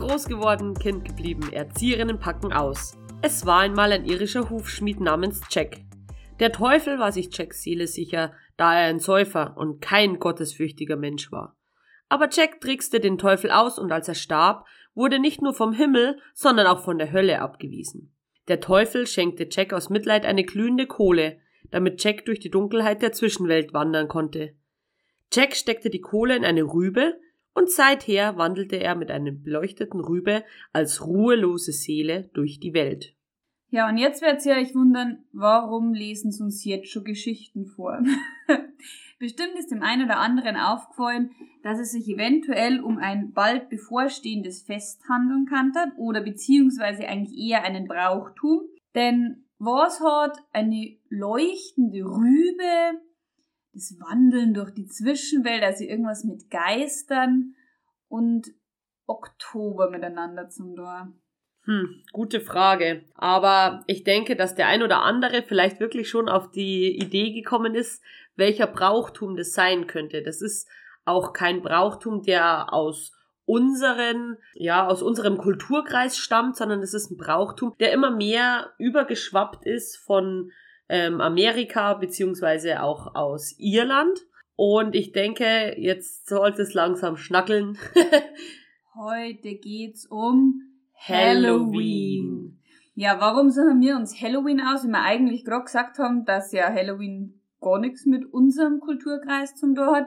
groß geworden, Kind geblieben, Erzieherinnen packen aus. Es war einmal ein irischer Hufschmied namens Jack. Der Teufel war sich Jacks Seele sicher, da er ein Säufer und kein gottesfürchtiger Mensch war. Aber Jack trickste den Teufel aus und als er starb, wurde nicht nur vom Himmel, sondern auch von der Hölle abgewiesen. Der Teufel schenkte Jack aus Mitleid eine glühende Kohle, damit Jack durch die Dunkelheit der Zwischenwelt wandern konnte. Jack steckte die Kohle in eine Rübe, und seither wandelte er mit einem beleuchteten Rübe als ruhelose Seele durch die Welt. Ja, und jetzt werdet ihr euch wundern, warum lesen sie uns jetzt schon Geschichten vor? Bestimmt ist dem einen oder anderen aufgefallen, dass es sich eventuell um ein bald bevorstehendes Fest handeln kann oder beziehungsweise eigentlich eher einen Brauchtum. Denn was hat eine leuchtende Rübe das Wandeln durch die Zwischenwelt, also irgendwas mit Geistern und Oktober miteinander zum Tor? Hm, gute Frage. Aber ich denke, dass der ein oder andere vielleicht wirklich schon auf die Idee gekommen ist, welcher Brauchtum das sein könnte. Das ist auch kein Brauchtum, der aus unseren, ja, aus unserem Kulturkreis stammt, sondern es ist ein Brauchtum, der immer mehr übergeschwappt ist von ähm, Amerika beziehungsweise auch aus Irland. Und ich denke, jetzt sollte es langsam schnackeln. Heute geht's um Halloween. Ja, warum suchen wir uns Halloween aus, wenn wir eigentlich gerade gesagt haben, dass ja Halloween gar nichts mit unserem Kulturkreis zum tun hat?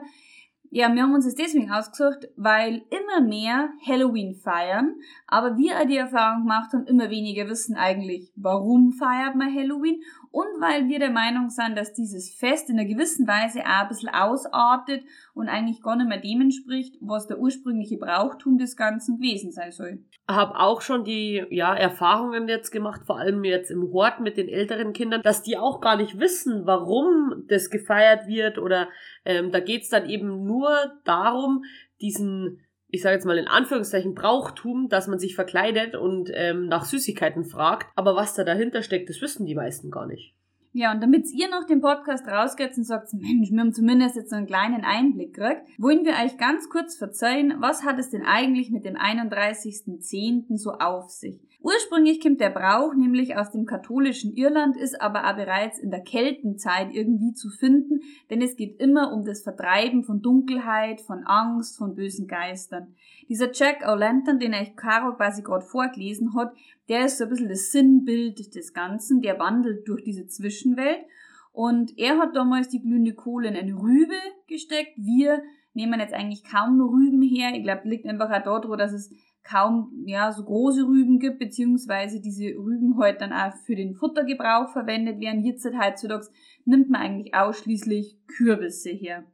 Ja, wir haben uns das deswegen ausgesucht, weil immer mehr Halloween feiern, aber wir auch die Erfahrung gemacht haben, immer weniger wissen eigentlich, warum feiert man Halloween und weil wir der Meinung sind, dass dieses Fest in einer gewissen Weise auch ein bisschen ausartet und eigentlich gar nicht mehr dem entspricht, was der ursprüngliche Brauchtum des Ganzen gewesen sein soll. Habe auch schon die ja, Erfahrungen jetzt gemacht, vor allem jetzt im Hort mit den älteren Kindern, dass die auch gar nicht wissen, warum das gefeiert wird oder ähm, da geht's dann eben nur darum, diesen ich sage jetzt mal in Anführungszeichen Brauchtum, dass man sich verkleidet und ähm, nach Süßigkeiten fragt. Aber was da dahinter steckt, das wissen die meisten gar nicht. Ja, und damit ihr noch den Podcast rausgeht und sagt, Mensch, wir haben zumindest jetzt so einen kleinen Einblick gekriegt, wollen wir euch ganz kurz verzeihen, was hat es denn eigentlich mit dem 31.10. so auf sich? Ursprünglich kommt der Brauch nämlich aus dem katholischen Irland, ist aber auch bereits in der Keltenzeit irgendwie zu finden, denn es geht immer um das Vertreiben von Dunkelheit, von Angst, von bösen Geistern. Dieser Jack O'Lantern, den euch Caro quasi gerade vorgelesen hat, der ist so ein bisschen das Sinnbild des Ganzen, der wandelt durch diese Zwischenwelt. Und er hat damals die glühende Kohle in eine Rübe gesteckt. Wir nehmen jetzt eigentlich kaum nur Rüben her. Ich glaube, liegt einfach auch daran, dass es kaum ja so große Rüben gibt, beziehungsweise diese Rüben heute halt dann auch für den Futtergebrauch verwendet werden. Jetzt heutzutage nimmt man eigentlich ausschließlich Kürbisse her.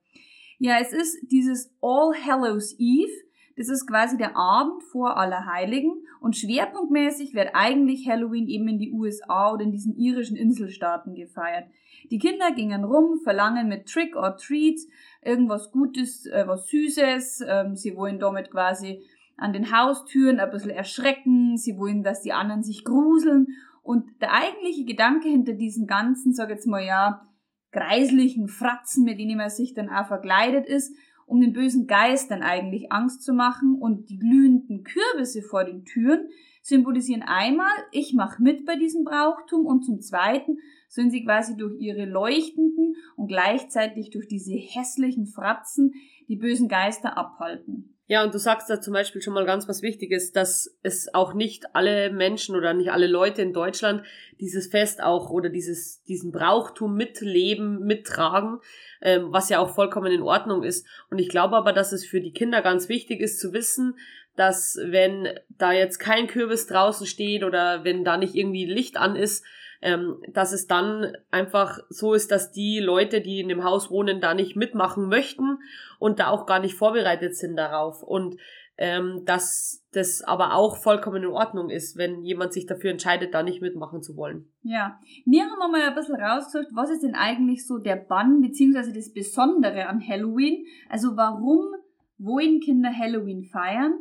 Ja, es ist dieses All Hallows Eve. Das ist quasi der Abend vor Allerheiligen und schwerpunktmäßig wird eigentlich Halloween eben in die USA oder in diesen irischen Inselstaaten gefeiert. Die Kinder gingen rum, verlangen mit Trick or Treat irgendwas Gutes, äh, was Süßes. Ähm, sie wollen damit quasi an den Haustüren ein bisschen erschrecken. Sie wollen, dass die anderen sich gruseln. Und der eigentliche Gedanke hinter diesen ganzen, sag jetzt mal ja, greislichen Fratzen, mit denen man sich dann auch verkleidet ist, um den bösen Geistern eigentlich Angst zu machen und die glühenden Kürbisse vor den Türen symbolisieren einmal, ich mache mit bei diesem Brauchtum und zum zweiten sollen sie quasi durch ihre leuchtenden und gleichzeitig durch diese hässlichen Fratzen die bösen Geister abhalten. Ja, und du sagst da zum Beispiel schon mal ganz was Wichtiges, dass es auch nicht alle Menschen oder nicht alle Leute in Deutschland dieses Fest auch oder dieses, diesen Brauchtum mitleben, mittragen, ähm, was ja auch vollkommen in Ordnung ist. Und ich glaube aber, dass es für die Kinder ganz wichtig ist zu wissen, dass wenn da jetzt kein Kürbis draußen steht oder wenn da nicht irgendwie Licht an ist, ähm, dass es dann einfach so ist, dass die Leute, die in dem Haus wohnen, da nicht mitmachen möchten und da auch gar nicht vorbereitet sind darauf. Und ähm, dass das aber auch vollkommen in Ordnung ist, wenn jemand sich dafür entscheidet, da nicht mitmachen zu wollen. Ja, wir haben mal ein bisschen rausgesucht, was ist denn eigentlich so der Bann beziehungsweise das Besondere an Halloween? Also warum wollen Kinder Halloween feiern?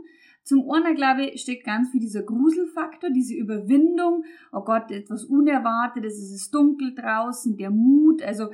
Zum einen, glaube ich, steckt ganz viel dieser Gruselfaktor, diese Überwindung. Oh Gott, etwas Unerwartetes, es ist dunkel draußen, der Mut. Also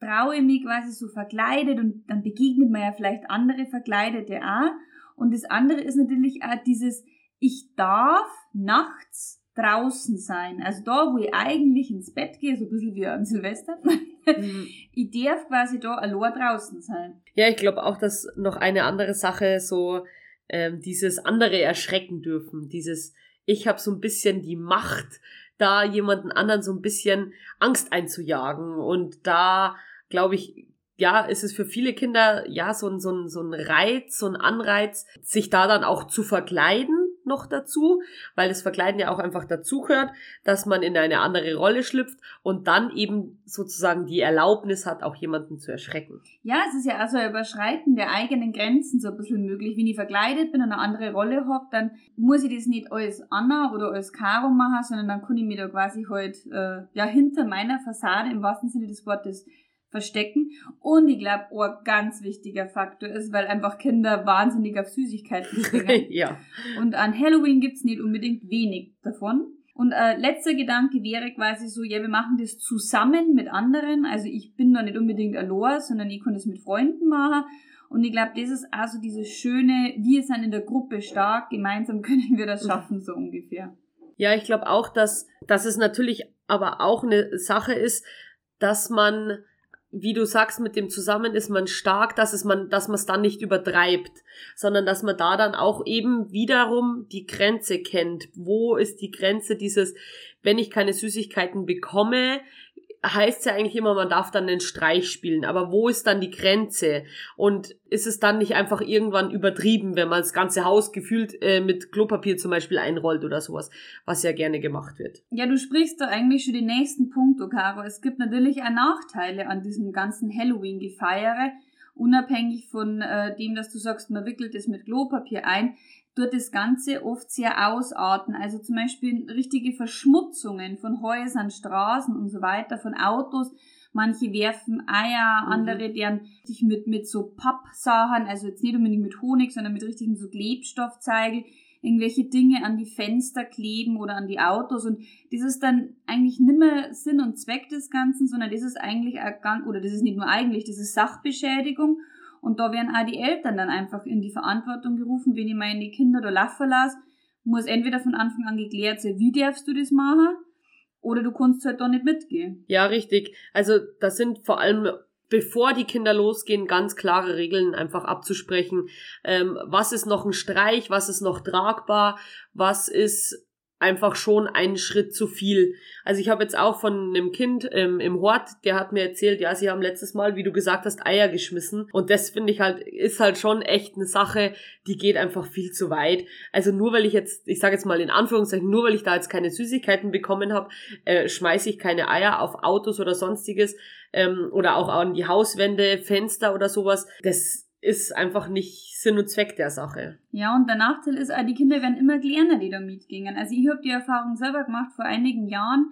traue ich mich quasi so verkleidet und dann begegnet man ja vielleicht andere Verkleidete auch. Und das andere ist natürlich auch dieses, ich darf nachts draußen sein. Also da, wo ich eigentlich ins Bett gehe, so ein bisschen wie am Silvester. Mhm. ich darf quasi da allein draußen sein. Ja, ich glaube auch, dass noch eine andere Sache so ähm, dieses andere erschrecken dürfen. Dieses, ich habe so ein bisschen die Macht, da jemanden anderen so ein bisschen Angst einzujagen. Und da, glaube ich, ja, ist es für viele Kinder ja so ein, so ein, so ein Reiz, so ein Anreiz, sich da dann auch zu verkleiden noch dazu, weil das Verkleiden ja auch einfach dazugehört, dass man in eine andere Rolle schlüpft und dann eben sozusagen die Erlaubnis hat, auch jemanden zu erschrecken. Ja, es ist ja also ein Überschreiten der eigenen Grenzen so ein bisschen möglich. Wenn ich verkleidet bin und eine andere Rolle habe, dann muss ich das nicht als Anna oder als Caro machen, sondern dann kann ich mir da quasi halt äh, ja hinter meiner Fassade im wahrsten Sinne des Wortes verstecken. Und ich glaube, oh, ein ganz wichtiger Faktor ist, weil einfach Kinder wahnsinnig auf Süßigkeiten springen. ja. Und an Halloween gibt's nicht unbedingt wenig davon. Und äh, letzter Gedanke wäre quasi so, ja, wir machen das zusammen mit anderen. Also ich bin da nicht unbedingt allein, sondern ich kann das mit Freunden machen. Und ich glaube, das ist also dieses schöne, wir sind in der Gruppe stark, gemeinsam können wir das schaffen, so ungefähr. Ja, ich glaube auch, dass, dass es natürlich aber auch eine Sache ist, dass man wie du sagst, mit dem zusammen ist man stark, dass es man, dass man es dann nicht übertreibt, sondern dass man da dann auch eben wiederum die Grenze kennt. Wo ist die Grenze dieses, wenn ich keine Süßigkeiten bekomme, heißt ja eigentlich immer, man darf dann den Streich spielen. Aber wo ist dann die Grenze? Und ist es dann nicht einfach irgendwann übertrieben, wenn man das ganze Haus gefühlt äh, mit Klopapier zum Beispiel einrollt oder sowas, was ja gerne gemacht wird? Ja, du sprichst da eigentlich schon den nächsten Punkt, Caro. Es gibt natürlich auch Nachteile an diesem ganzen Halloween-Gefeiere. Unabhängig von äh, dem, dass du sagst, man wickelt es mit Klopapier ein, dort das Ganze oft sehr ausarten. Also zum Beispiel richtige Verschmutzungen von Häusern, Straßen und so weiter, von Autos. Manche werfen Eier, mhm. andere deren sich mit, mit so Pappsachen, also jetzt nicht unbedingt mit Honig, sondern mit richtigen so Klebstoffzeigel, irgendwelche Dinge an die Fenster kleben oder an die Autos und das ist dann eigentlich nimmer Sinn und Zweck des Ganzen, sondern das ist eigentlich, oder das ist nicht nur eigentlich, das ist Sachbeschädigung und da werden auch die Eltern dann einfach in die Verantwortung gerufen, wenn ich meine Kinder da laufen lasse, muss entweder von Anfang an geklärt sein, wie darfst du das machen, oder du kannst halt da nicht mitgehen. Ja, richtig. Also das sind vor allem bevor die Kinder losgehen, ganz klare Regeln einfach abzusprechen. Ähm, was ist noch ein Streich, was ist noch tragbar, was ist einfach schon ein Schritt zu viel. Also ich habe jetzt auch von einem Kind ähm, im Hort, der hat mir erzählt, ja, sie haben letztes Mal, wie du gesagt hast, Eier geschmissen. Und das finde ich halt, ist halt schon echt eine Sache, die geht einfach viel zu weit. Also nur weil ich jetzt, ich sage jetzt mal in Anführungszeichen, nur weil ich da jetzt keine Süßigkeiten bekommen habe, äh, schmeiße ich keine Eier auf Autos oder sonstiges ähm, oder auch an die Hauswände, Fenster oder sowas. Das ist einfach nicht Sinn und Zweck der Sache. Ja, und der Nachteil ist auch, die Kinder werden immer kleiner, die da mitgingen. Also ich habe die Erfahrung selber gemacht vor einigen Jahren.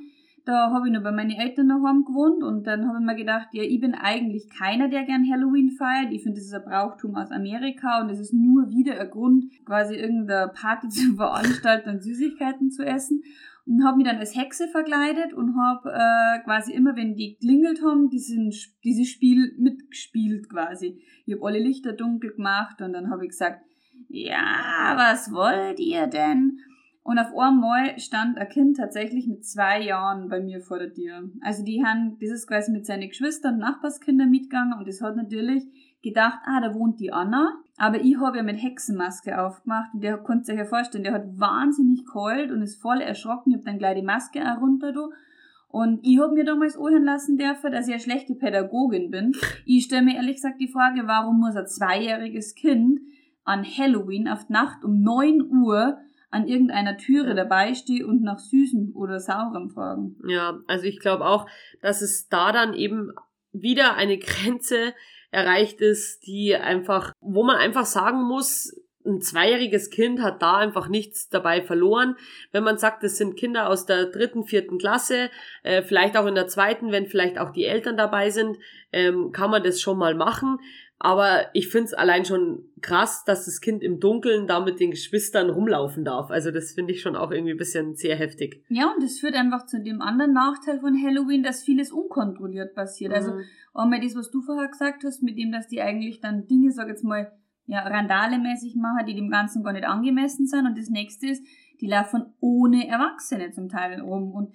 Da habe ich noch bei meinen Eltern daheim gewohnt und dann habe ich mir gedacht, ja, ich bin eigentlich keiner, der gern Halloween feiert. Ich finde, das ist ein Brauchtum aus Amerika und es ist nur wieder ein Grund, quasi irgendeine Party zu veranstalten und Süßigkeiten zu essen und habe mich dann als Hexe verkleidet und habe äh, quasi immer, wenn die klingelt haben, diesen, dieses Spiel mitgespielt quasi. Ich habe alle Lichter dunkel gemacht und dann habe ich gesagt, ja, was wollt ihr denn? Und auf einmal stand ein Kind tatsächlich mit zwei Jahren bei mir vor der Tür. Also die haben, das ist quasi mit seinen Geschwistern, Nachbarskindern mitgegangen und das hat natürlich gedacht, ah, da wohnt die Anna. Aber ich habe ja mit Hexenmaske aufgemacht und der konnte sich ja vorstellen, der hat wahnsinnig kalt und ist voll erschrocken. Ich habe dann gleich die Maske auch runter da. Und ich habe mir damals anhören lassen dürfen, dass ich eine schlechte Pädagogin bin. Ich stelle mir ehrlich gesagt die Frage, warum muss ein zweijähriges Kind an Halloween auf Nacht um 9 Uhr an irgendeiner Türe dabei stehen und nach Süßem oder Saurem fragen. Ja, also ich glaube auch, dass es da dann eben wieder eine Grenze erreicht ist, die einfach, wo man einfach sagen muss, ein zweijähriges Kind hat da einfach nichts dabei verloren. Wenn man sagt, es sind Kinder aus der dritten, vierten Klasse, äh, vielleicht auch in der zweiten, wenn vielleicht auch die Eltern dabei sind, ähm, kann man das schon mal machen. Aber ich find's allein schon krass, dass das Kind im Dunkeln da mit den Geschwistern rumlaufen darf. Also das finde ich schon auch irgendwie ein bisschen sehr heftig. Ja, und das führt einfach zu dem anderen Nachteil von Halloween, dass vieles unkontrolliert passiert. Also mhm. Also einmal das, was du vorher gesagt hast, mit dem, dass die eigentlich dann Dinge, sag jetzt mal, ja, Randale-mäßig machen, die dem Ganzen gar nicht angemessen sind. Und das nächste ist, die laufen ohne Erwachsene zum Teil rum. Und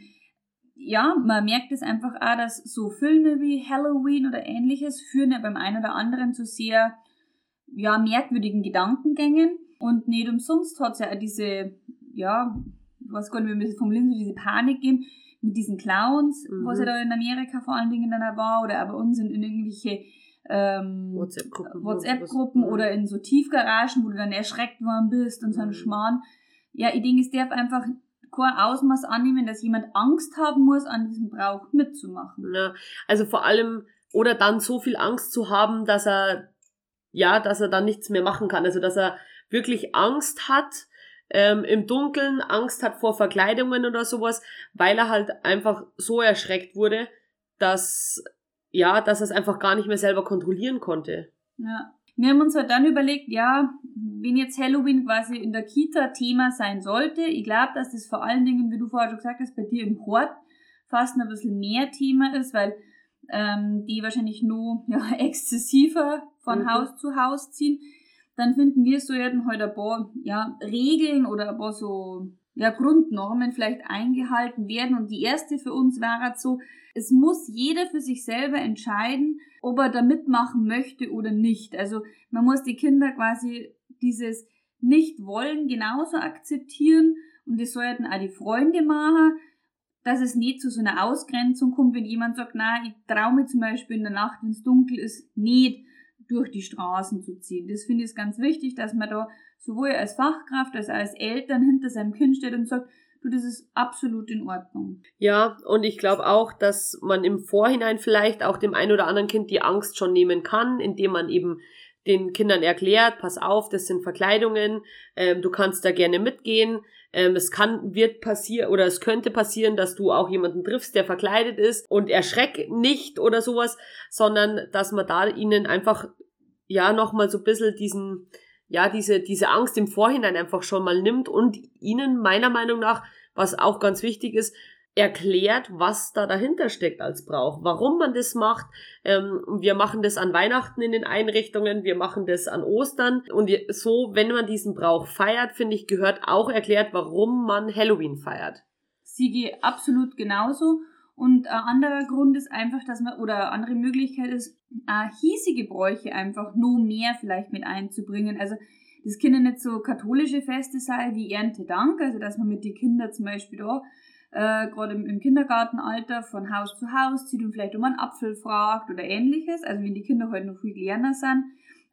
ja, man merkt es einfach auch, dass so Filme wie Halloween oder ähnliches führen ja beim einen oder anderen zu sehr, ja, merkwürdigen Gedankengängen. Und nicht umsonst hat es ja auch diese, ja, ich weiß gar nicht, man das formulieren soll, diese Panik geben mit diesen Clowns, mhm. was ja da in Amerika vor allen Dingen dann war, oder bei uns in, irgendwelche ähm, WhatsApp-Gruppen, WhatsApp-Gruppen oder in so Tiefgaragen, wo du dann erschreckt worden bist und so ein mhm. Schmarrn. Ja, ich denke, es darf einfach kein Ausmaß annehmen, dass jemand Angst haben muss, an diesem Brauch mitzumachen. Ja, also vor allem, oder dann so viel Angst zu haben, dass er, ja, dass er dann nichts mehr machen kann. Also, dass er wirklich Angst hat, ähm, im Dunkeln, Angst hat vor Verkleidungen oder sowas, weil er halt einfach so erschreckt wurde, dass ja, dass er es einfach gar nicht mehr selber kontrollieren konnte. Ja. Wir haben uns halt dann überlegt, ja, wenn jetzt Halloween quasi in der Kita Thema sein sollte, ich glaube, dass das vor allen Dingen, wie du vorher schon gesagt hast, bei dir im Hort fast ein bisschen mehr Thema ist, weil ähm, die wahrscheinlich nur ja, exzessiver von mhm. Haus zu Haus ziehen. Dann finden wir so ja heute ein paar ja, Regeln oder ein paar so ja, Grundnormen vielleicht eingehalten werden. Und die erste für uns war halt so, es muss jeder für sich selber entscheiden, ob er da mitmachen möchte oder nicht. Also man muss die Kinder quasi dieses Nicht-Wollen genauso akzeptieren und das sollten auch die Freunde machen, dass es nicht zu so einer Ausgrenzung kommt, wenn jemand sagt, na, ich traue mir zum Beispiel in der Nacht, wenn es dunkel ist, nicht durch die Straßen zu ziehen. Das finde ich ganz wichtig, dass man da sowohl als Fachkraft als auch als Eltern hinter seinem Kind steht und sagt, du, das ist absolut in Ordnung. Ja, und ich glaube auch, dass man im Vorhinein vielleicht auch dem einen oder anderen Kind die Angst schon nehmen kann, indem man eben den Kindern erklärt, pass auf, das sind Verkleidungen, ähm, du kannst da gerne mitgehen. Ähm, es kann, wird passieren oder es könnte passieren, dass du auch jemanden triffst, der verkleidet ist und erschreck nicht oder sowas, sondern dass man da ihnen einfach ja nochmal so ein bisschen diesen, ja, diese, diese Angst im Vorhinein einfach schon mal nimmt und ihnen meiner Meinung nach, was auch ganz wichtig ist, erklärt, was da dahinter steckt als Brauch, warum man das macht. Ähm, wir machen das an Weihnachten in den Einrichtungen, wir machen das an Ostern und so, wenn man diesen Brauch feiert, finde ich, gehört auch erklärt, warum man Halloween feiert. Siege absolut genauso. Und ein anderer Grund ist einfach, dass man, oder eine andere Möglichkeit ist, äh, hiesige Bräuche einfach nur mehr vielleicht mit einzubringen. Also das können nicht so katholische Feste sein wie Erntedank, also dass man mit den Kindern zum Beispiel da äh, gerade im, im, Kindergartenalter von Haus zu Haus zieht und vielleicht um einen Apfel fragt oder ähnliches, also wenn die Kinder heute halt noch viel kleiner sind.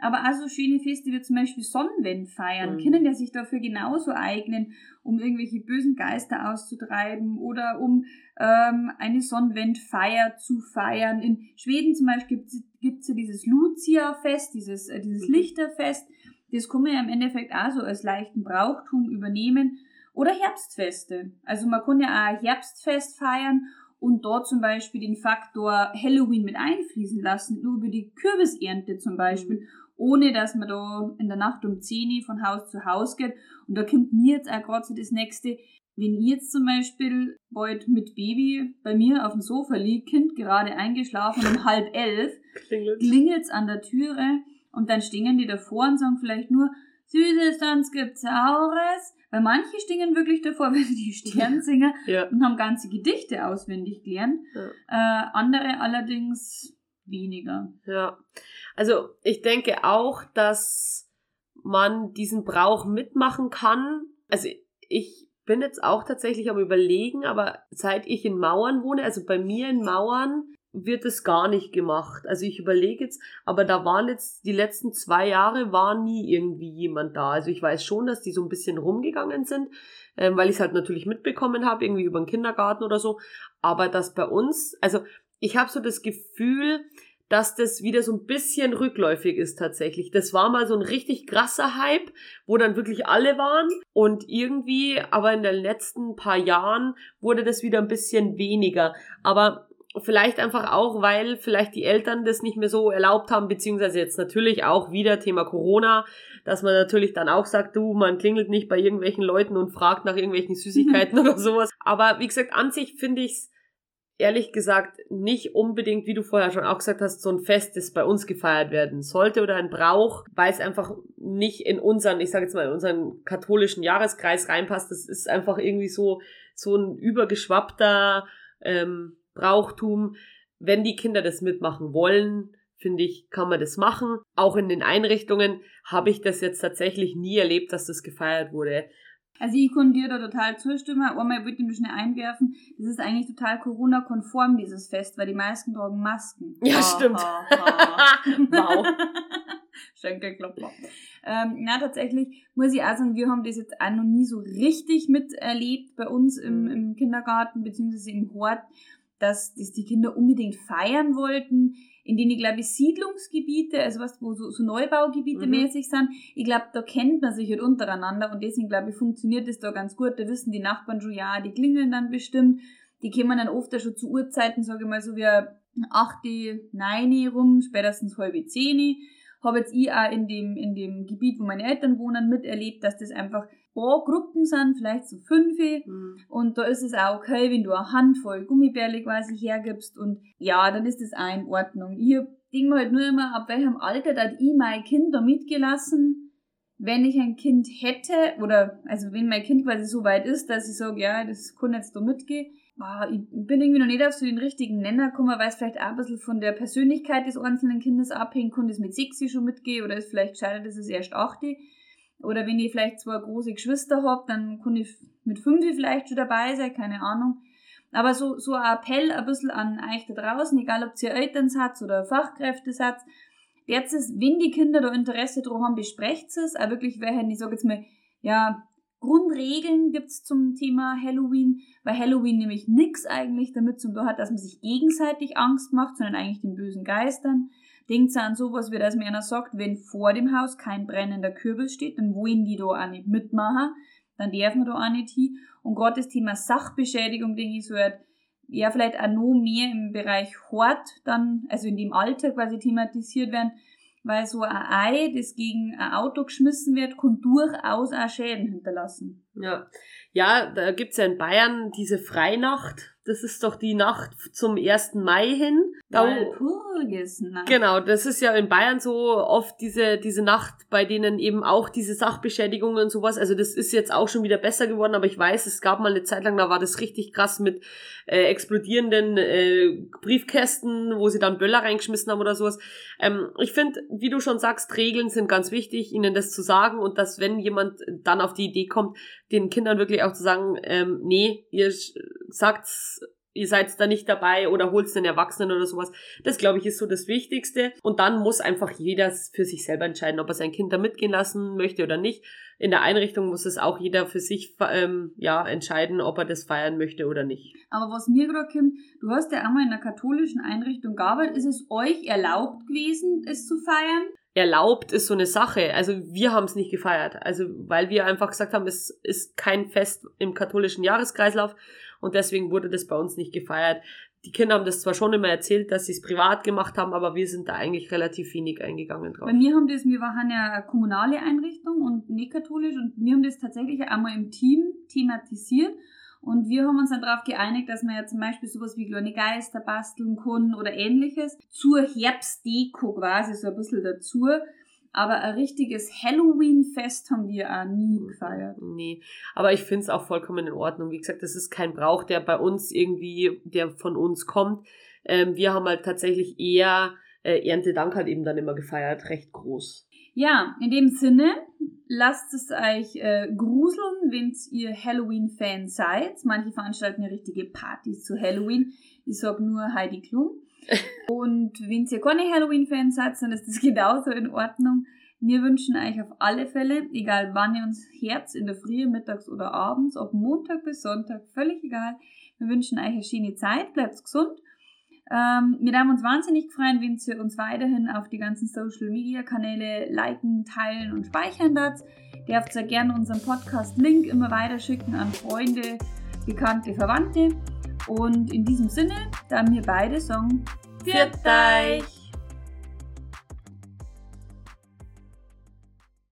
Aber auch so schöne Feste wie zum Beispiel Sonnenwend feiern, mhm. können ja sich dafür genauso eignen, um irgendwelche bösen Geister auszutreiben oder um ähm, eine Sonnenwendfeier zu feiern. In Schweden zum Beispiel gibt es ja dieses Lucia-Fest, dieses, äh, dieses mhm. Lichterfest. Das kann man ja im Endeffekt auch so als leichten Brauchtum übernehmen. Oder Herbstfeste. Also man kann ja auch Herbstfest feiern und dort zum Beispiel den Faktor Halloween mit einfließen lassen, nur über die Kürbisernte zum Beispiel. Mhm ohne dass man da in der Nacht um 10 Uhr von Haus zu Haus geht. Und da kommt mir jetzt auch gerade so das nächste, wenn ihr jetzt zum Beispiel bald mit Baby bei mir auf dem Sofa liegt, Kind gerade eingeschlafen um halb elf, klingelt es an der Türe und dann stehen die davor und sagen vielleicht nur, Süßes, sonst gibt's Saures. Weil manche stehen wirklich davor, wenn die Sternsinger ja. und haben ganze Gedichte auswendig gelernt. Ja. Äh, andere allerdings weniger. Ja. Also ich denke auch, dass man diesen Brauch mitmachen kann. Also ich bin jetzt auch tatsächlich am überlegen, aber seit ich in Mauern wohne, also bei mir in Mauern, wird es gar nicht gemacht. Also ich überlege jetzt, aber da waren jetzt die letzten zwei Jahre war nie irgendwie jemand da. Also ich weiß schon, dass die so ein bisschen rumgegangen sind, ähm, weil ich es halt natürlich mitbekommen habe, irgendwie über den Kindergarten oder so. Aber dass bei uns, also ich habe so das Gefühl, dass das wieder so ein bisschen rückläufig ist tatsächlich. Das war mal so ein richtig krasser Hype, wo dann wirklich alle waren und irgendwie, aber in den letzten paar Jahren wurde das wieder ein bisschen weniger. Aber vielleicht einfach auch, weil vielleicht die Eltern das nicht mehr so erlaubt haben, beziehungsweise jetzt natürlich auch wieder Thema Corona, dass man natürlich dann auch sagt, du, man klingelt nicht bei irgendwelchen Leuten und fragt nach irgendwelchen Süßigkeiten oder sowas. Aber wie gesagt, an sich finde ich's ehrlich gesagt nicht unbedingt, wie du vorher schon auch gesagt hast, so ein Fest, das bei uns gefeiert werden sollte oder ein Brauch, weil es einfach nicht in unseren, ich sage jetzt mal, in unseren katholischen Jahreskreis reinpasst. Das ist einfach irgendwie so, so ein übergeschwappter ähm, Brauchtum. Wenn die Kinder das mitmachen wollen, finde ich, kann man das machen. Auch in den Einrichtungen habe ich das jetzt tatsächlich nie erlebt, dass das gefeiert wurde. Also ich kann dir da total zustimmen. Einmal würde ich mich schnell einwerfen. Das ist eigentlich total Corona-konform, dieses Fest, weil die meisten tragen Masken. Ja, ha, stimmt. Ha, ha. wow. Schenkelklopfer. Ähm, na, tatsächlich muss ich auch sagen, wir haben das jetzt auch noch nie so richtig miterlebt bei uns im, mhm. im Kindergarten beziehungsweise im Hort, dass das die Kinder unbedingt feiern wollten in denen, ich glaube, Siedlungsgebiete, also was, wo so, so Neubaugebiete mhm. mäßig sind, ich glaube, da kennt man sich halt untereinander und deswegen, glaube ich, funktioniert das da ganz gut. Da wissen die Nachbarn schon, ja, die klingeln dann bestimmt. Die kommen dann oft schon zu Uhrzeiten, sage ich mal, so wie 8, 9 rum, spätestens halbe 10 habe jetzt ich auch in dem, in dem Gebiet, wo meine Eltern wohnen, miterlebt, dass das einfach paar Gruppen sind, vielleicht so fünf. Mhm. Und da ist es auch okay, wenn du eine Handvoll Gummibärle quasi hergibst. Und ja, dann ist das auch in Ordnung. Ich denke mir halt nur immer, ab welchem Alter da ich mein Kind da mitgelassen, wenn ich ein Kind hätte, oder also wenn mein Kind quasi so weit ist, dass ich sage, ja, das kann jetzt da mitgehen. Ah, ich bin irgendwie noch nicht auf so den richtigen Nenner gekommen, weil es vielleicht auch ein bisschen von der Persönlichkeit des einzelnen Kindes abhängt. Kann das mit sexy schon mitgehen oder ist vielleicht schade, dass es erst 8 oder wenn ich vielleicht zwei große Geschwister hab, dann kann ich mit fünf vielleicht schon dabei sein, keine Ahnung. Aber so, so ein Appell ein bisschen an euch da draußen, egal ob ihr Eltern seid oder Fachkräfte seid, jetzt ist, wenn die Kinder da Interesse dran haben, besprecht es. Auch wirklich, welche, ich sage jetzt mal, ja, Grundregeln gibt's zum Thema Halloween, weil Halloween nämlich nix eigentlich damit zum tun hat, dass man sich gegenseitig Angst macht, sondern eigentlich den bösen Geistern. Denkt an sowas, wie das mir einer sagt, wenn vor dem Haus kein brennender Kürbis steht, dann wollen die da auch nicht mitmachen, dann dürfen wir da auch nicht hin. Und gerade das Thema Sachbeschädigung, denke ich, so halt, ja, vielleicht auch noch mehr im Bereich Hort dann, also in dem Alter quasi thematisiert werden, weil so ein Ei, das gegen ein Auto geschmissen wird, kann durchaus auch Schäden hinterlassen. Ja, ja da gibt's ja in Bayern diese Freinacht, das ist doch die Nacht zum 1. Mai hin. Walpurgisnacht. Genau, das ist ja in Bayern so oft diese, diese Nacht, bei denen eben auch diese Sachbeschädigungen und sowas, also das ist jetzt auch schon wieder besser geworden, aber ich weiß, es gab mal eine Zeit lang, da war das richtig krass mit äh, explodierenden äh, Briefkästen, wo sie dann Böller reingeschmissen haben oder sowas. Ähm, ich finde, wie du schon sagst, Regeln sind ganz wichtig, ihnen das zu sagen und dass, wenn jemand dann auf die Idee kommt, den Kindern wirklich auch zu sagen, ähm, nee, ihr sagt's ihr seid da nicht dabei oder holt's den Erwachsenen oder sowas. Das, glaube ich, ist so das Wichtigste. Und dann muss einfach jeder für sich selber entscheiden, ob er sein Kind da mitgehen lassen möchte oder nicht. In der Einrichtung muss es auch jeder für sich ähm, ja, entscheiden, ob er das feiern möchte oder nicht. Aber was mir gerade kommt, du hast ja einmal in einer katholischen Einrichtung gearbeitet. Ist es euch erlaubt gewesen, es zu feiern? erlaubt ist so eine Sache. Also wir haben es nicht gefeiert. Also weil wir einfach gesagt haben, es ist kein Fest im katholischen Jahreskreislauf und deswegen wurde das bei uns nicht gefeiert. Die Kinder haben das zwar schon immer erzählt, dass sie es privat gemacht haben, aber wir sind da eigentlich relativ wenig eingegangen drauf. Bei mir haben das, wir waren ja eine kommunale Einrichtung und nicht katholisch und wir haben das tatsächlich einmal im Team thematisiert und wir haben uns dann darauf geeinigt, dass man ja zum Beispiel sowas wie kleine Geister basteln kann oder ähnliches zur Herbstdeko quasi so ein bisschen dazu aber ein richtiges Halloween-Fest haben wir auch nie gefeiert. Nee, aber ich finde es auch vollkommen in Ordnung. Wie gesagt, das ist kein Brauch, der bei uns irgendwie, der von uns kommt. Ähm, wir haben halt tatsächlich eher äh, Erntedank halt eben dann immer gefeiert, recht groß. Ja, in dem Sinne, lasst es euch äh, gruseln, wenn ihr Halloween-Fan seid. Manche veranstalten ja richtige Partys zu Halloween. Ich sag nur Heidi Klum. Und wenn ihr keine Halloween-Fans seid, dann ist das genauso in Ordnung. Wir wünschen euch auf alle Fälle, egal wann ihr uns Herz in der Früh, mittags oder abends, ob Montag bis Sonntag, völlig egal. Wir wünschen euch eine schöne Zeit, bleibt gesund. Ähm, wir haben uns wahnsinnig freuen, wenn ihr uns weiterhin auf die ganzen Social Media Kanäle liken, teilen und speichern. Ihr dürft sehr gerne unseren Podcast-Link immer weiterschicken an Freunde, Bekannte, Verwandte. Und in diesem Sinne, da wir beide sagen, Viert euch!